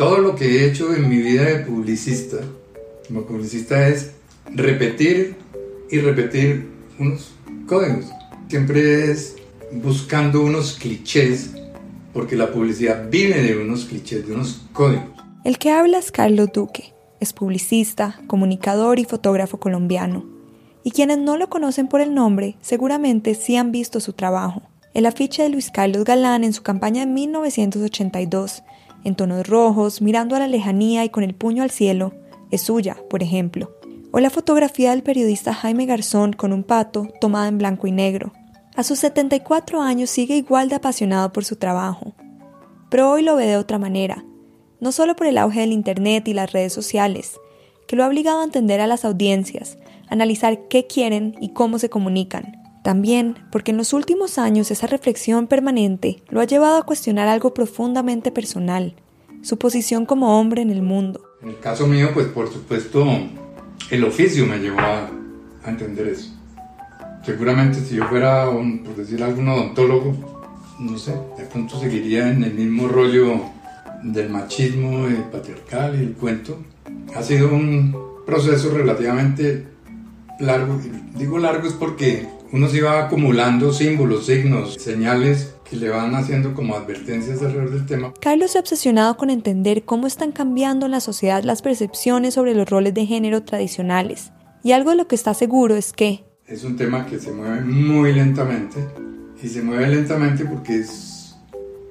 todo lo que he hecho en mi vida de publicista, como publicista, es repetir y repetir unos códigos. Siempre es buscando unos clichés, porque la publicidad vive de unos clichés, de unos códigos. El que habla es Carlos Duque, es publicista, comunicador y fotógrafo colombiano. Y quienes no lo conocen por el nombre, seguramente sí han visto su trabajo. El afiche de Luis Carlos Galán en su campaña de 1982, en tonos rojos, mirando a la lejanía y con el puño al cielo, es suya, por ejemplo. O la fotografía del periodista Jaime Garzón con un pato tomada en blanco y negro. A sus 74 años sigue igual de apasionado por su trabajo. Pero hoy lo ve de otra manera, no solo por el auge del Internet y las redes sociales, que lo ha obligado a entender a las audiencias, analizar qué quieren y cómo se comunican, también porque en los últimos años esa reflexión permanente lo ha llevado a cuestionar algo profundamente personal, su posición como hombre en el mundo. En el caso mío, pues por supuesto, el oficio me llevó a, entender eso. Seguramente si yo fuera, un, por decir algún odontólogo, no sé, de pronto seguiría en el mismo rollo del machismo el patriarcal y el cuento. Ha sido un proceso relativamente largo. Digo largo es porque uno se va acumulando símbolos, signos, señales que le van haciendo como advertencias alrededor del tema. Carlos se ha obsesionado con entender cómo están cambiando en la sociedad las percepciones sobre los roles de género tradicionales. Y algo de lo que está seguro es que... Es un tema que se mueve muy lentamente. Y se mueve lentamente porque es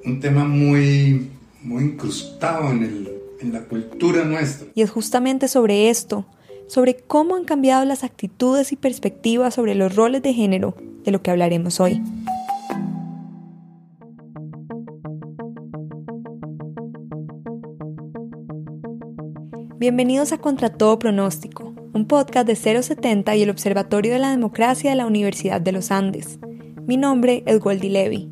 un tema muy, muy incrustado en, el, en la cultura nuestra. Y es justamente sobre esto sobre cómo han cambiado las actitudes y perspectivas sobre los roles de género de lo que hablaremos hoy. Bienvenidos a Contra Todo Pronóstico, un podcast de 070 y el Observatorio de la Democracia de la Universidad de los Andes. Mi nombre es Goldie Levy.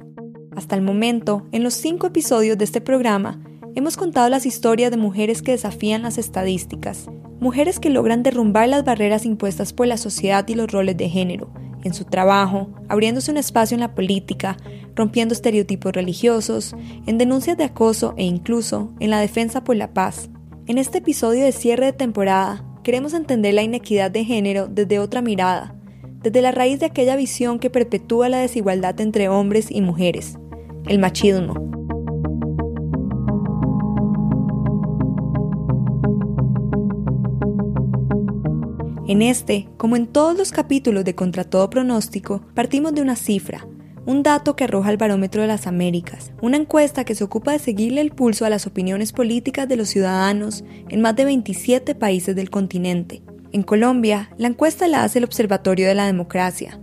Hasta el momento, en los cinco episodios de este programa, hemos contado las historias de mujeres que desafían las estadísticas mujeres que logran derrumbar las barreras impuestas por la sociedad y los roles de género, en su trabajo, abriéndose un espacio en la política, rompiendo estereotipos religiosos, en denuncias de acoso e incluso en la defensa por la paz. En este episodio de cierre de temporada, queremos entender la inequidad de género desde otra mirada, desde la raíz de aquella visión que perpetúa la desigualdad entre hombres y mujeres, el machismo. En este, como en todos los capítulos de Contra todo pronóstico, partimos de una cifra, un dato que arroja el Barómetro de las Américas, una encuesta que se ocupa de seguirle el pulso a las opiniones políticas de los ciudadanos en más de 27 países del continente. En Colombia, la encuesta la hace el Observatorio de la Democracia,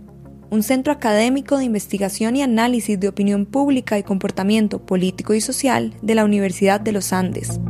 un centro académico de investigación y análisis de opinión pública y comportamiento político y social de la Universidad de los Andes.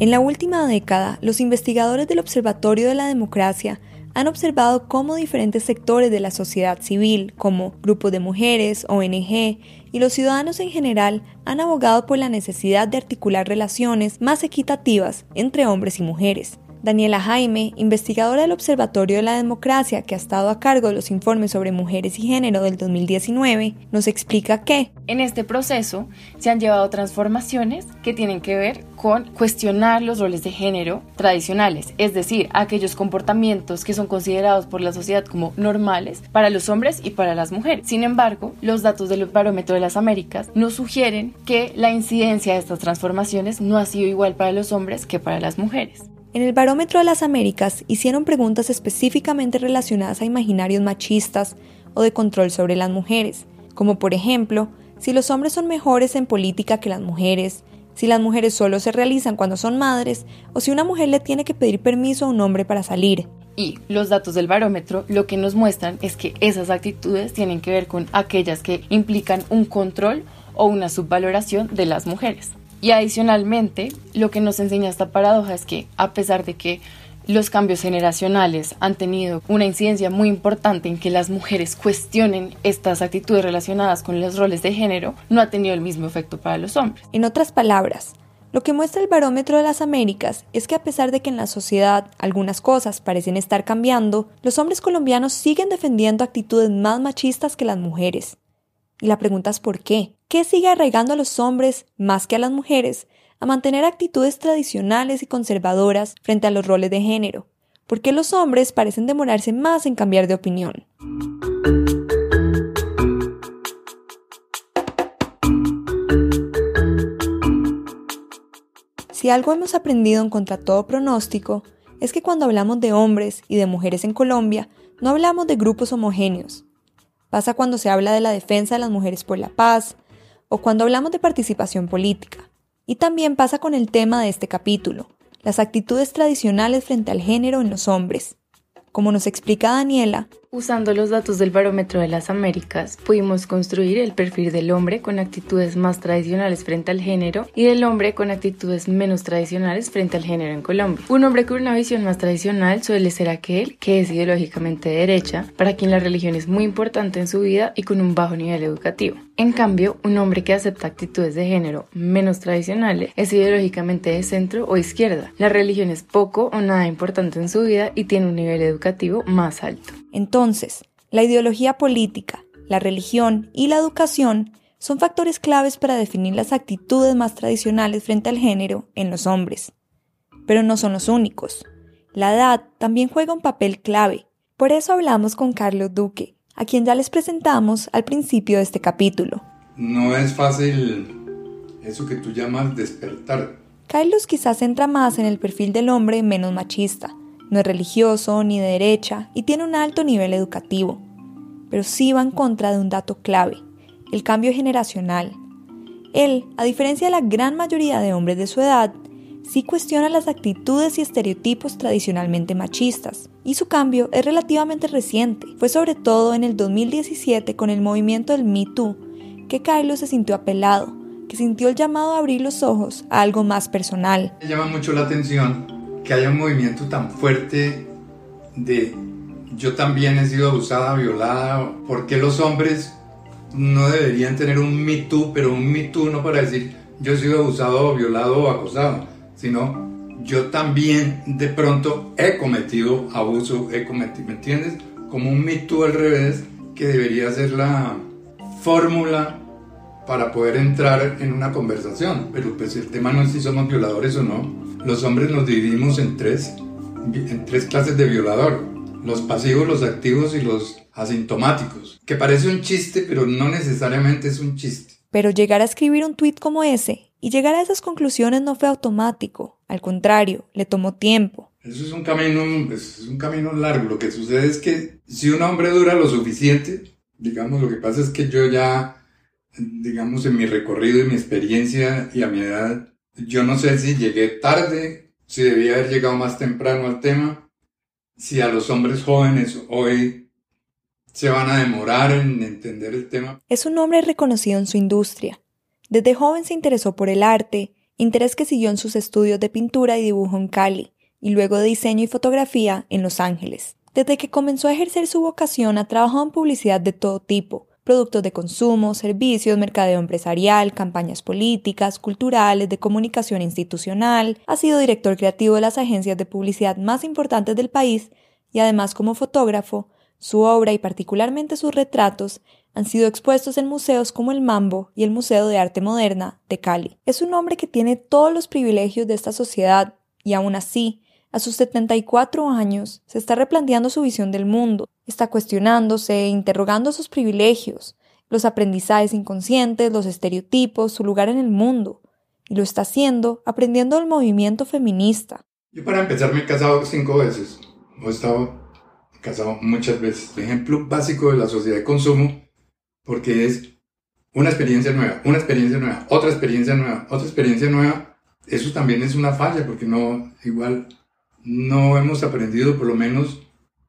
En la última década, los investigadores del Observatorio de la Democracia han observado cómo diferentes sectores de la sociedad civil, como grupos de mujeres, ONG y los ciudadanos en general, han abogado por la necesidad de articular relaciones más equitativas entre hombres y mujeres. Daniela Jaime, investigadora del Observatorio de la Democracia que ha estado a cargo de los informes sobre mujeres y género del 2019, nos explica que en este proceso se han llevado transformaciones que tienen que ver con cuestionar los roles de género tradicionales, es decir, aquellos comportamientos que son considerados por la sociedad como normales para los hombres y para las mujeres. Sin embargo, los datos del Barómetro de las Américas nos sugieren que la incidencia de estas transformaciones no ha sido igual para los hombres que para las mujeres. En el Barómetro de las Américas hicieron preguntas específicamente relacionadas a imaginarios machistas o de control sobre las mujeres, como por ejemplo, si los hombres son mejores en política que las mujeres, si las mujeres solo se realizan cuando son madres o si una mujer le tiene que pedir permiso a un hombre para salir. Y los datos del barómetro lo que nos muestran es que esas actitudes tienen que ver con aquellas que implican un control o una subvaloración de las mujeres. Y adicionalmente, lo que nos enseña esta paradoja es que a pesar de que los cambios generacionales han tenido una incidencia muy importante en que las mujeres cuestionen estas actitudes relacionadas con los roles de género, no ha tenido el mismo efecto para los hombres. En otras palabras, lo que muestra el barómetro de las Américas es que a pesar de que en la sociedad algunas cosas parecen estar cambiando, los hombres colombianos siguen defendiendo actitudes más machistas que las mujeres. Y la pregunta es ¿por qué? ¿Qué sigue arraigando a los hombres, más que a las mujeres, a mantener actitudes tradicionales y conservadoras frente a los roles de género? ¿Por qué los hombres parecen demorarse más en cambiar de opinión? Si algo hemos aprendido en contra todo pronóstico, es que cuando hablamos de hombres y de mujeres en Colombia, no hablamos de grupos homogéneos. Pasa cuando se habla de la defensa de las mujeres por la paz o cuando hablamos de participación política. Y también pasa con el tema de este capítulo, las actitudes tradicionales frente al género en los hombres. Como nos explica Daniela, Usando los datos del Barómetro de las Américas, pudimos construir el perfil del hombre con actitudes más tradicionales frente al género y del hombre con actitudes menos tradicionales frente al género en Colombia. Un hombre con una visión más tradicional suele ser aquel que es ideológicamente de derecha, para quien la religión es muy importante en su vida y con un bajo nivel educativo. En cambio, un hombre que acepta actitudes de género menos tradicionales es ideológicamente de centro o izquierda. La religión es poco o nada importante en su vida y tiene un nivel educativo más alto. Entonces, la ideología política, la religión y la educación son factores claves para definir las actitudes más tradicionales frente al género en los hombres. Pero no son los únicos. La edad también juega un papel clave. Por eso hablamos con Carlos Duque, a quien ya les presentamos al principio de este capítulo. No es fácil eso que tú llamas despertar. Carlos quizás entra más en el perfil del hombre menos machista, no es religioso ni de derecha y tiene un alto nivel educativo, pero sí va en contra de un dato clave, el cambio generacional. Él, a diferencia de la gran mayoría de hombres de su edad, sí cuestiona las actitudes y estereotipos tradicionalmente machistas, y su cambio es relativamente reciente. Fue sobre todo en el 2017 con el movimiento del Me Too que Carlos se sintió apelado, que sintió el llamado a abrir los ojos a algo más personal. Me llama mucho la atención que haya un movimiento tan fuerte de yo también he sido abusada, violada, ¿por qué los hombres no deberían tener un Me Too, pero un Me Too no para decir yo he sido abusado, violado o acosado, sino yo también de pronto he cometido abuso, he cometido, ¿me entiendes? Como un Me Too al revés, que debería ser la fórmula para poder entrar en una conversación. Pero pues el tema no es si somos violadores o no. Los hombres nos dividimos en tres, en tres clases de violador. Los pasivos, los activos y los asintomáticos. Que parece un chiste, pero no necesariamente es un chiste. Pero llegar a escribir un tuit como ese y llegar a esas conclusiones no fue automático. Al contrario, le tomó tiempo. Eso es un camino, es un camino largo. Lo que sucede es que si un hombre dura lo suficiente, digamos, lo que pasa es que yo ya digamos, en mi recorrido y mi experiencia y a mi edad, yo no sé si llegué tarde, si debía haber llegado más temprano al tema, si a los hombres jóvenes hoy se van a demorar en entender el tema. Es un hombre reconocido en su industria. Desde joven se interesó por el arte, interés que siguió en sus estudios de pintura y dibujo en Cali, y luego de diseño y fotografía en Los Ángeles. Desde que comenzó a ejercer su vocación ha trabajado en publicidad de todo tipo, productos de consumo, servicios, mercadeo empresarial, campañas políticas, culturales, de comunicación institucional, ha sido director creativo de las agencias de publicidad más importantes del país y además como fotógrafo, su obra y particularmente sus retratos han sido expuestos en museos como el Mambo y el Museo de Arte Moderna de Cali. Es un hombre que tiene todos los privilegios de esta sociedad y aún así a sus 74 años, se está replanteando su visión del mundo, está cuestionándose, interrogando sus privilegios, los aprendizajes inconscientes, los estereotipos, su lugar en el mundo, y lo está haciendo aprendiendo del movimiento feminista. Yo para empezar me he casado cinco veces, he estado casado muchas veces. Ejemplo básico de la sociedad de consumo, porque es una experiencia nueva, una experiencia nueva, otra experiencia nueva, otra experiencia nueva. Eso también es una falla, porque no, igual no hemos aprendido, por lo menos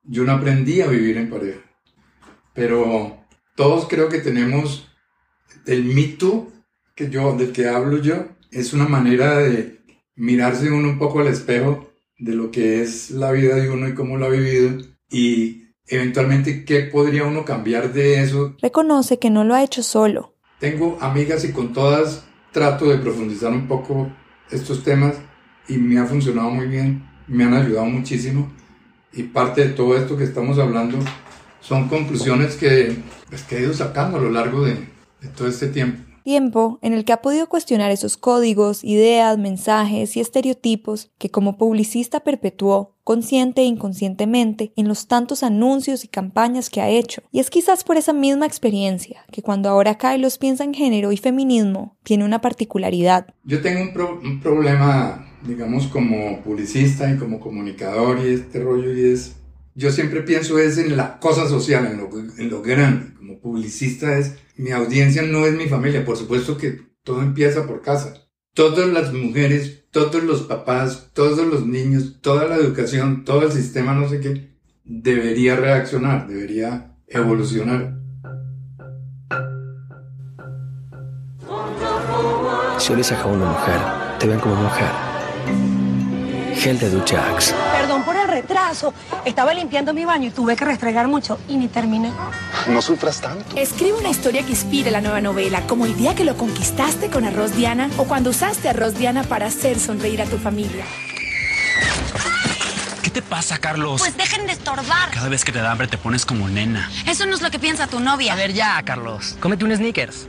yo no aprendí a vivir en pareja. Pero todos creo que tenemos el mito que yo, del que hablo yo, es una manera de mirarse uno un poco al espejo de lo que es la vida de uno y cómo lo ha vivido y eventualmente qué podría uno cambiar de eso. Reconoce que no lo ha hecho solo. Tengo amigas y con todas trato de profundizar un poco estos temas y me ha funcionado muy bien me han ayudado muchísimo y parte de todo esto que estamos hablando son conclusiones que, pues, que he ido sacando a lo largo de, de todo este tiempo. Tiempo en el que ha podido cuestionar esos códigos, ideas, mensajes y estereotipos que como publicista perpetuó, consciente e inconscientemente, en los tantos anuncios y campañas que ha hecho. Y es quizás por esa misma experiencia que cuando ahora Carlos piensa en género y feminismo, tiene una particularidad. Yo tengo un, problema, digamos, como publicista y como comunicador y este rollo y es yo siempre pienso es en la cosa social, en lo, en lo grande. Publicista es, mi audiencia no es mi familia, por supuesto que todo empieza por casa. Todas las mujeres, todos los papás, todos los niños, toda la educación, todo el sistema, no sé qué, debería reaccionar, debería evolucionar. Si olís a una mujer, te ven como mujer. Gel de ducha retraso. Estaba limpiando mi baño y tuve que restregar mucho y ni terminé. No sufras tanto. Escribe una historia que inspire la nueva novela, como el día que lo conquistaste con arroz Diana o cuando usaste arroz Diana para hacer sonreír a tu familia. ¿Qué te pasa, Carlos? Pues dejen de estorbar. Cada vez que te da hambre te pones como nena. Eso no es lo que piensa tu novia. A ver ya, Carlos. Cómete un sneakers.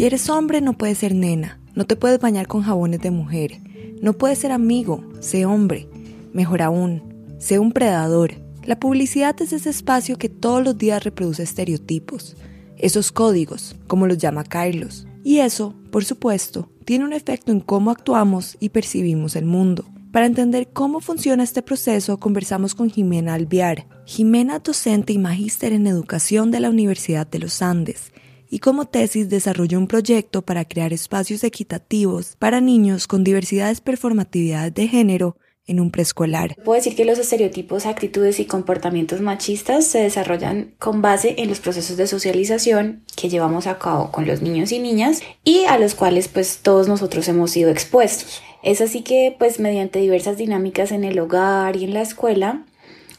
Si eres hombre no puedes ser nena, no te puedes bañar con jabones de mujer, no puedes ser amigo, sé hombre, mejor aún, sé un predador. La publicidad es ese espacio que todos los días reproduce estereotipos, esos códigos, como los llama Carlos. Y eso, por supuesto, tiene un efecto en cómo actuamos y percibimos el mundo. Para entender cómo funciona este proceso, conversamos con Jimena Alviar. Jimena, docente y magíster en educación de la Universidad de los Andes, y como tesis desarrolló un proyecto para crear espacios equitativos para niños con diversidades performatividades de género en un preescolar. Puedo decir que los estereotipos, actitudes y comportamientos machistas se desarrollan con base en los procesos de socialización que llevamos a cabo con los niños y niñas y a los cuales pues todos nosotros hemos sido expuestos. Es así que pues mediante diversas dinámicas en el hogar y en la escuela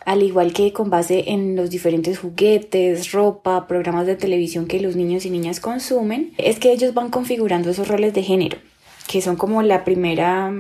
al igual que con base en los diferentes juguetes, ropa, programas de televisión que los niños y niñas consumen, es que ellos van configurando esos roles de género, que son como la primera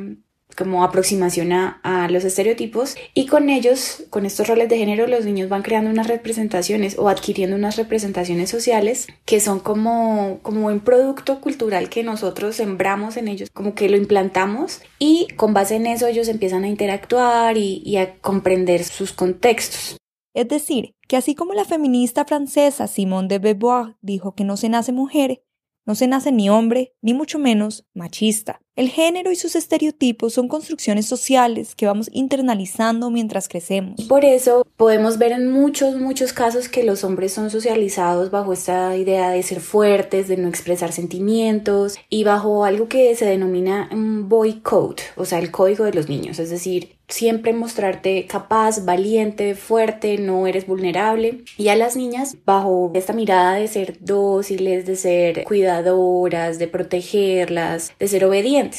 como aproximación a, los estereotipos y con ellos, con estos roles de género, los niños van creando unas representaciones o adquiriendo unas representaciones sociales que son como, como un producto cultural que nosotros sembramos en ellos, como que lo implantamos y con base en eso ellos empiezan a interactuar y, y a comprender sus contextos. Es decir, que así como la feminista francesa Simone de Beauvoir dijo que no se nace mujer, no se nace ni hombre, ni mucho menos machista. El género y sus estereotipos son construcciones sociales que vamos internalizando mientras crecemos. Por eso podemos ver en muchos, muchos casos que los hombres son socializados bajo esta idea de ser fuertes, de no expresar sentimientos y bajo algo que se denomina un boy code, o sea, el código de los niños, es decir, siempre mostrarte capaz, valiente, fuerte, no eres vulnerable. Y a las niñas, bajo esta mirada de ser dóciles, de ser cuidadoras, de protegerlas, de ser obedientes.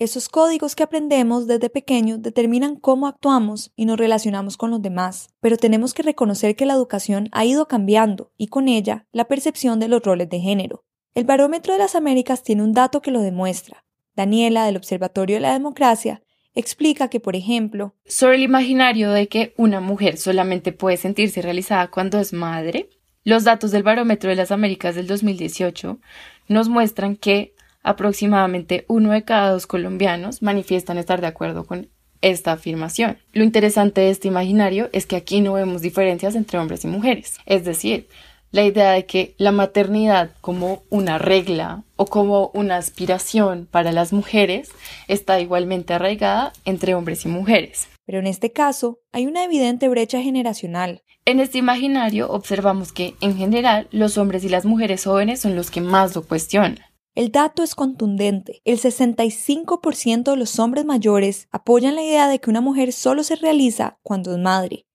Esos códigos que aprendemos desde pequeños determinan cómo actuamos y nos relacionamos con los demás, pero tenemos que reconocer que la educación ha ido cambiando y con ella la percepción de los roles de género. El Barómetro de las Américas tiene un dato que lo demuestra. Daniela, del Observatorio de la Democracia, explica que, por ejemplo, sobre el imaginario de que una mujer solamente puede sentirse realizada cuando es madre, los datos del Barómetro de las Américas del 2018 nos muestran que aproximadamente uno de cada dos colombianos manifiestan estar de acuerdo con esta afirmación. Lo interesante de este imaginario es que aquí no vemos diferencias entre hombres y mujeres, es decir, la idea de que la maternidad como una regla o como una aspiración para las mujeres está igualmente arraigada entre hombres y mujeres. Pero en este caso hay una evidente brecha generacional. En este imaginario observamos que, en general, los hombres y las mujeres jóvenes son los que más lo cuestionan. El dato es contundente. El 65% de los hombres mayores apoyan la idea de que una mujer solo se realiza cuando es madre,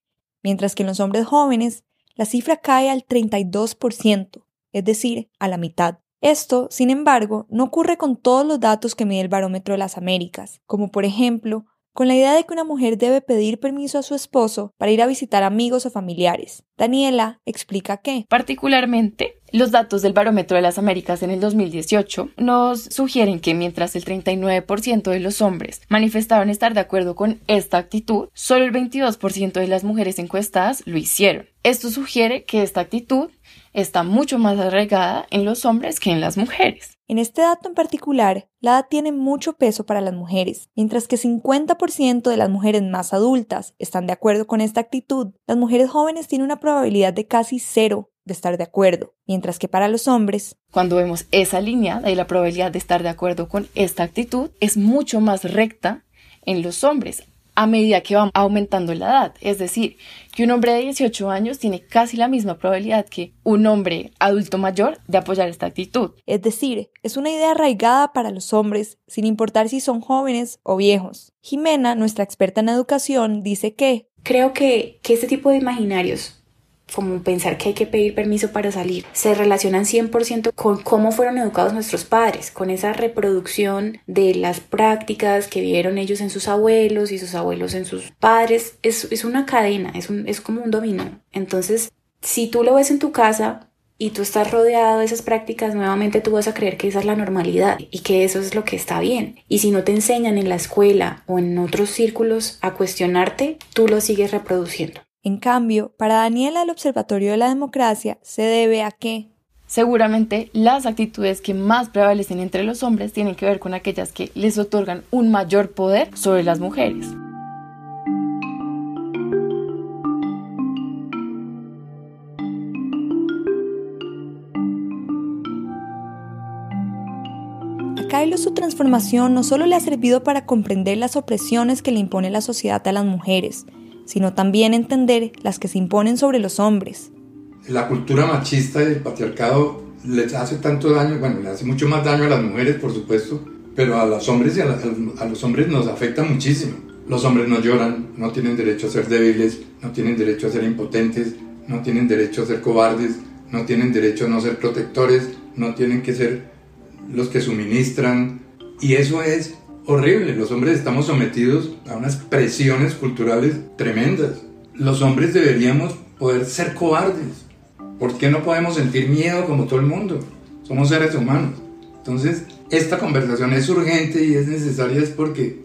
mientras que en los hombres jóvenes la cifra cae al 32%, es decir, a la mitad. Esto, sin embargo, no ocurre con todos los datos que mide el Barómetro de las Américas, como por ejemplo con la idea de que una mujer debe pedir permiso a su esposo para ir a visitar amigos o familiares. Daniela explica que, particularmente, los datos del Barómetro de las Américas en el 2018 nos sugieren que mientras el 39% de los hombres manifestaron estar de acuerdo con esta actitud, solo el 22% de las mujeres encuestadas lo hicieron. Esto sugiere que esta actitud está mucho más arraigada en los hombres que en las mujeres. En este dato en particular, la edad tiene mucho peso para las mujeres. Mientras que 50% de las mujeres más adultas están de acuerdo con esta actitud, las mujeres jóvenes tienen una probabilidad de casi cero de estar de acuerdo, mientras que para los hombres, cuando vemos esa línea de la probabilidad de estar de acuerdo con esta actitud, es mucho más recta en los hombres a medida que va aumentando la edad. Es decir, que un hombre de 18 años tiene casi la misma probabilidad que un hombre adulto mayor de apoyar esta actitud. Es decir, es una idea arraigada para los hombres, sin importar si son jóvenes o viejos. Jimena, nuestra experta en educación, dice que Creo que, que este tipo de imaginarios como pensar que hay que pedir permiso para salir, se relacionan 100% con cómo fueron educados nuestros padres, con esa reproducción de las prácticas que vieron ellos en sus abuelos y sus abuelos en sus padres. Es, es una cadena, es, un, es como un dominó. Entonces, si tú lo ves en tu casa, y tú estás rodeado de esas prácticas, nuevamente tú vas a creer que esa es la normalidad y que eso es lo que está bien. Y si no te enseñan en la escuela o en otros círculos a cuestionarte, tú lo sigues reproduciendo. En cambio, para Daniela el Observatorio de la Democracia se debe a que Seguramente las actitudes que más prevalecen entre los hombres tienen que ver con aquellas que les otorgan un mayor poder sobre las mujeres. A Kylo su transformación no solo le ha servido para comprender las opresiones que le impone la sociedad a las mujeres, sino también entender las que se imponen sobre los hombres. La cultura machista y el patriarcado les hace tanto daño, bueno, le hace mucho más daño a las mujeres, por supuesto, pero a los hombres y a, a los hombres nos afecta muchísimo. Los hombres no lloran, no tienen derecho a ser débiles, no tienen derecho a ser impotentes, no tienen derecho a ser cobardes, no tienen derecho a no ser protectores, no tienen que ser los que suministran. Y eso es horrible. Los hombres estamos sometidos a unas presiones culturales tremendas. Los hombres deberíamos poder ser cobardes. ¿Por qué no podemos sentir miedo como todo el mundo? Somos seres humanos. Entonces, esta conversación es urgente y es necesaria es porque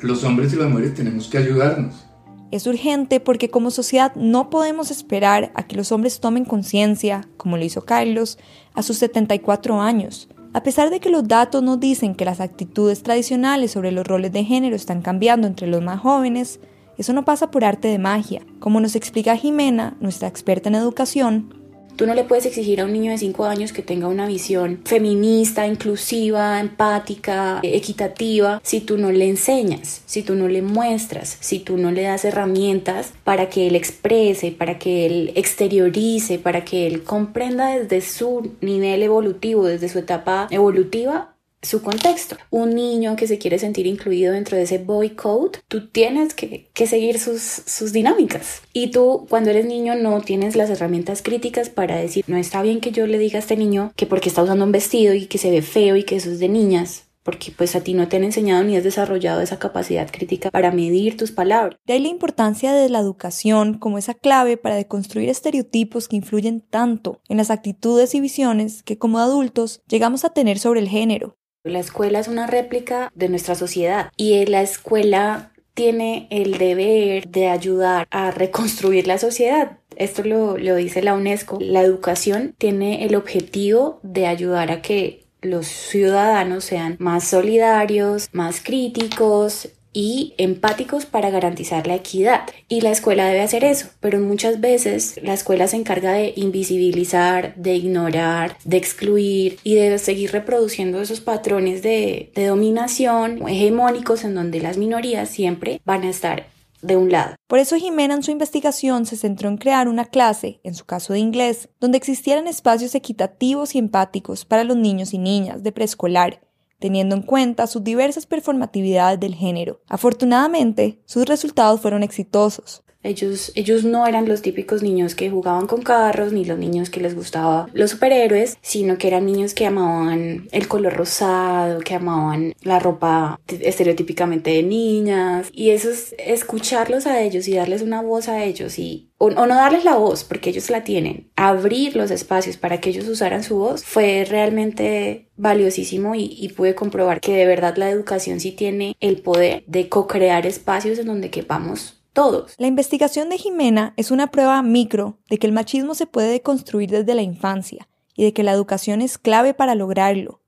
los hombres y las mujeres tenemos que ayudarnos. Es urgente porque como sociedad no podemos esperar a que los hombres tomen conciencia, como lo hizo Carlos, a sus 74 años. A pesar de que los datos nos dicen que las actitudes tradicionales sobre los roles de género están cambiando entre los más jóvenes, eso no pasa por arte de magia. Como nos explica Jimena, nuestra experta en educación, Tú no le puedes exigir a un niño de 5 años que tenga una visión feminista, inclusiva, empática, equitativa, si tú no le enseñas, si tú no le muestras, si tú no le das herramientas para que él exprese, para que él exteriorice, para que él comprenda desde su nivel evolutivo, desde su etapa evolutiva, su contexto. Un niño que se quiere sentir incluido dentro de ese boy code, tú tienes que, seguir sus, sus dinámicas. Y tú, cuando eres niño, no tienes las herramientas críticas para decir, no está bien que yo le diga a este niño que porque está usando un vestido y que se ve feo y que eso es de niñas. Porque pues a ti no te han enseñado ni has desarrollado esa capacidad crítica para medir tus palabras. De ahí la importancia de la educación como esa clave para deconstruir estereotipos que influyen tanto en las actitudes y visiones que como adultos llegamos a tener sobre el género. La escuela es una réplica de nuestra sociedad y la escuela tiene el deber de ayudar a reconstruir la sociedad. Esto lo, lo, dice la UNESCO. La educación tiene el objetivo de ayudar a que los ciudadanos sean más solidarios, más críticos, y empáticos para garantizar la equidad. Y la escuela debe hacer eso, pero muchas veces la escuela se encarga de invisibilizar, de ignorar, de excluir y de seguir reproduciendo esos patrones de, de dominación hegemónicos en donde las minorías siempre van a estar de un lado. Por eso Jimena en su investigación se centró en crear una clase, en su caso de inglés, donde existieran espacios equitativos y empáticos para los niños y niñas de preescolar teniendo en cuenta sus diversas performatividades del género. Afortunadamente, sus resultados fueron exitosos. Ellos, ellos no eran los típicos niños que jugaban con carros, ni los niños que les gustaba los superhéroes, sino que eran niños que amaban el color rosado, que amaban la ropa estereotípicamente de niñas. Y eso es escucharlos a ellos y darles una voz a ellos y o, no darles la voz porque ellos la tienen, abrir los espacios para que ellos usaran su voz fue realmente valiosísimo y, y pude comprobar que de verdad la educación sí tiene el poder de co-crear espacios en donde quepamos todos. La investigación de Jimena es una prueba micro de que el machismo se puede deconstruir desde la infancia y de que la educación es clave para lograrlo.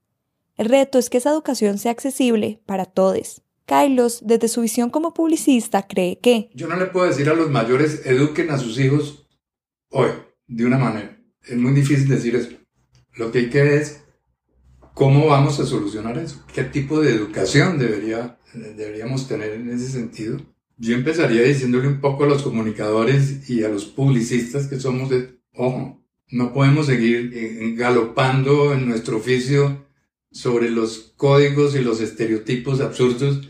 El reto es que esa educación sea accesible para todos. Carlos, desde su visión como publicista, cree que... Yo no le puedo decir a los mayores, eduquen a sus hijos hoy, de una manera. Es muy difícil decir eso. Lo que hay que ver es cómo vamos a solucionar eso. ¿Qué tipo de educación debería, deberíamos tener en ese sentido? Yo empezaría diciéndole un poco a los comunicadores y a los publicistas que somos de, ojo, no podemos seguir eh, galopando en nuestro oficio sobre los códigos y los estereotipos absurdos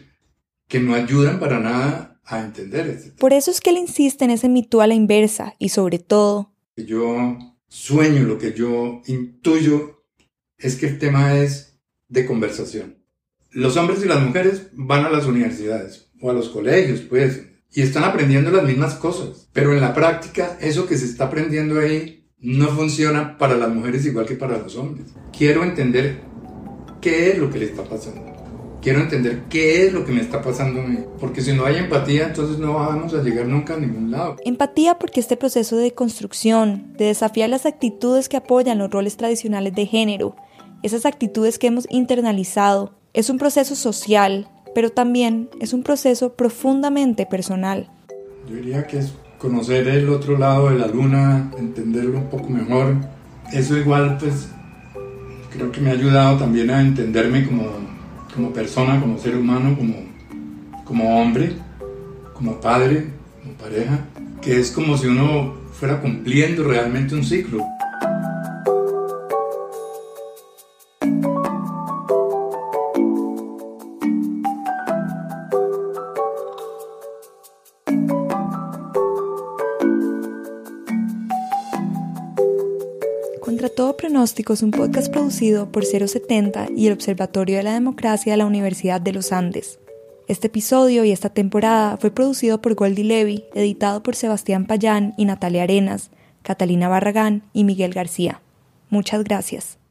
que no ayudan para nada a entender este Por eso es que él insiste en ese mito a la inversa y sobre todo... Yo sueño, lo que yo intuyo es que el tema es de conversación. Los hombres y las mujeres van a las universidades o a los colegios, pues, y están aprendiendo las mismas cosas, pero en la práctica eso que se está aprendiendo ahí no funciona para las mujeres igual que para los hombres. Quiero entender qué es lo que le está pasando quiero entender qué es lo que me está pasando a mí. Porque si no hay empatía, entonces no vamos a llegar nunca a ningún lado. Empatía porque este proceso de construcción, de desafiar las actitudes que apoyan los roles tradicionales de género, esas actitudes que hemos internalizado, es un proceso social, pero también es un proceso profundamente personal. Yo diría que es conocer el otro lado de la luna, entenderlo un poco mejor. Eso igual, pues, creo que me ha ayudado también a entenderme como como persona, como ser humano, como, como hombre, como padre, como pareja, que es como si uno fuera cumpliendo realmente un ciclo. Todo pronóstico es un podcast producido por 070 y el Observatorio de la Democracia de la Universidad de los Andes. Este episodio y esta temporada fue producido por Goldie Levy, editado por Sebastián Payán y Natalia Arenas, Catalina Barragán y Miguel García. Muchas gracias.